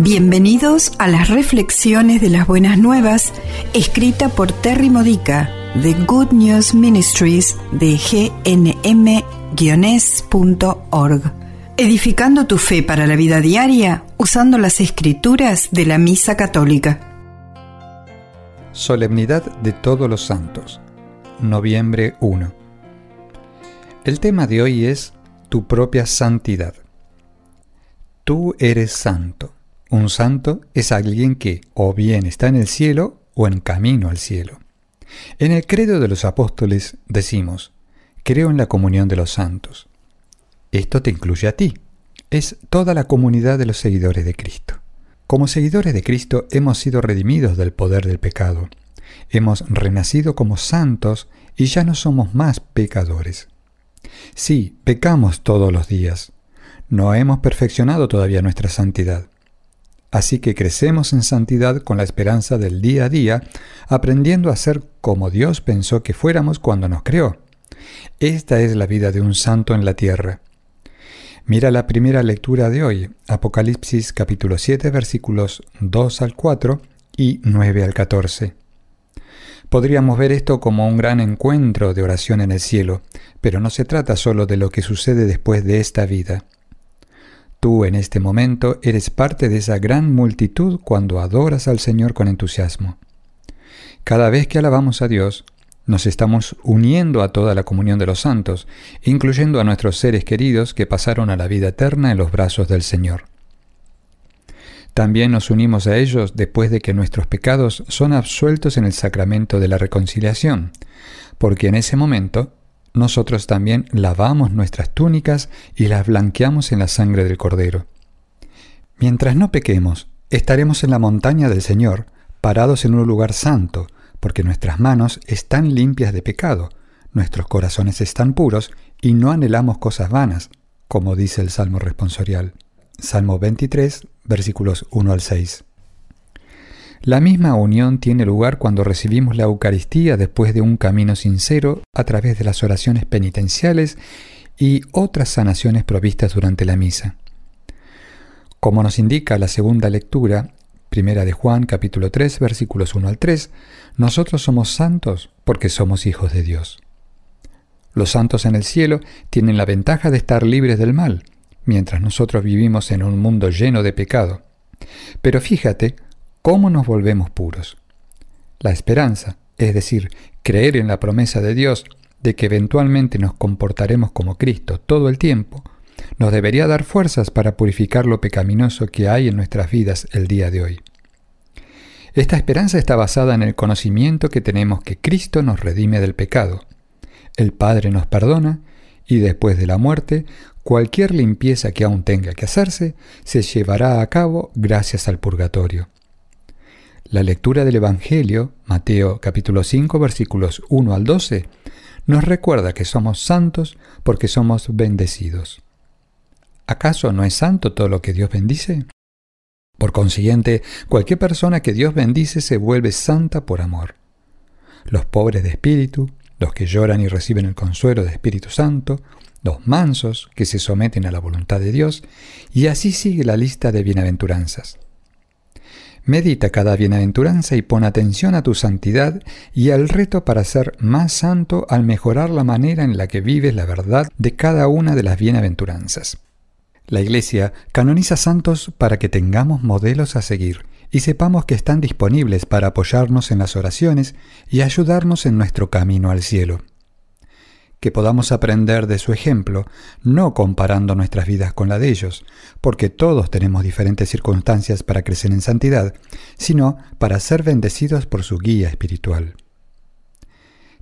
Bienvenidos a las reflexiones de las buenas nuevas, escrita por Terry Modica de Good News Ministries de gnm-es.org. Edificando tu fe para la vida diaria usando las escrituras de la Misa Católica. Solemnidad de Todos los Santos, noviembre 1. El tema de hoy es Tu propia santidad. Tú eres santo. Un santo es alguien que o bien está en el cielo o en camino al cielo. En el credo de los apóstoles decimos, creo en la comunión de los santos. Esto te incluye a ti. Es toda la comunidad de los seguidores de Cristo. Como seguidores de Cristo hemos sido redimidos del poder del pecado. Hemos renacido como santos y ya no somos más pecadores. Sí, pecamos todos los días. No hemos perfeccionado todavía nuestra santidad. Así que crecemos en santidad con la esperanza del día a día, aprendiendo a ser como Dios pensó que fuéramos cuando nos creó. Esta es la vida de un santo en la tierra. Mira la primera lectura de hoy, Apocalipsis capítulo 7 versículos 2 al 4 y 9 al 14. Podríamos ver esto como un gran encuentro de oración en el cielo, pero no se trata solo de lo que sucede después de esta vida. Tú en este momento eres parte de esa gran multitud cuando adoras al Señor con entusiasmo. Cada vez que alabamos a Dios, nos estamos uniendo a toda la comunión de los santos, incluyendo a nuestros seres queridos que pasaron a la vida eterna en los brazos del Señor. También nos unimos a ellos después de que nuestros pecados son absueltos en el sacramento de la reconciliación, porque en ese momento nosotros también lavamos nuestras túnicas y las blanqueamos en la sangre del Cordero. Mientras no pequemos, estaremos en la montaña del Señor, parados en un lugar santo, porque nuestras manos están limpias de pecado, nuestros corazones están puros y no anhelamos cosas vanas, como dice el Salmo responsorial. Salmo 23, versículos 1 al 6. La misma unión tiene lugar cuando recibimos la Eucaristía después de un camino sincero a través de las oraciones penitenciales y otras sanaciones provistas durante la misa. Como nos indica la segunda lectura, primera de Juan capítulo 3 versículos 1 al 3, nosotros somos santos porque somos hijos de Dios. Los santos en el cielo tienen la ventaja de estar libres del mal, mientras nosotros vivimos en un mundo lleno de pecado. Pero fíjate ¿Cómo nos volvemos puros? La esperanza, es decir, creer en la promesa de Dios de que eventualmente nos comportaremos como Cristo todo el tiempo, nos debería dar fuerzas para purificar lo pecaminoso que hay en nuestras vidas el día de hoy. Esta esperanza está basada en el conocimiento que tenemos que Cristo nos redime del pecado. El Padre nos perdona y después de la muerte, cualquier limpieza que aún tenga que hacerse se llevará a cabo gracias al purgatorio. La lectura del Evangelio, Mateo capítulo 5 versículos 1 al 12, nos recuerda que somos santos porque somos bendecidos. ¿Acaso no es santo todo lo que Dios bendice? Por consiguiente, cualquier persona que Dios bendice se vuelve santa por amor. Los pobres de espíritu, los que lloran y reciben el consuelo de Espíritu Santo, los mansos que se someten a la voluntad de Dios, y así sigue la lista de bienaventuranzas. Medita cada bienaventuranza y pon atención a tu santidad y al reto para ser más santo al mejorar la manera en la que vives la verdad de cada una de las bienaventuranzas. La Iglesia canoniza santos para que tengamos modelos a seguir y sepamos que están disponibles para apoyarnos en las oraciones y ayudarnos en nuestro camino al cielo que podamos aprender de su ejemplo, no comparando nuestras vidas con la de ellos, porque todos tenemos diferentes circunstancias para crecer en santidad, sino para ser bendecidos por su guía espiritual.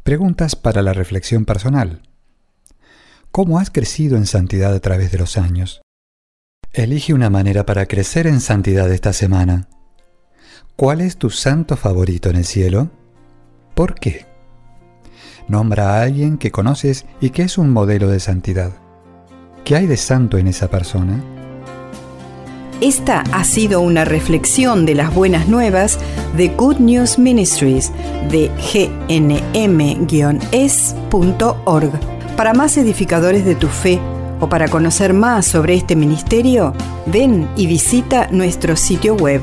Preguntas para la reflexión personal. ¿Cómo has crecido en santidad a través de los años? Elige una manera para crecer en santidad esta semana. ¿Cuál es tu santo favorito en el cielo? ¿Por qué? Nombra a alguien que conoces y que es un modelo de santidad. ¿Qué hay de santo en esa persona? Esta ha sido una reflexión de las buenas nuevas de Good News Ministries de gnm-es.org. Para más edificadores de tu fe, o para conocer más sobre este ministerio, ven y visita nuestro sitio web.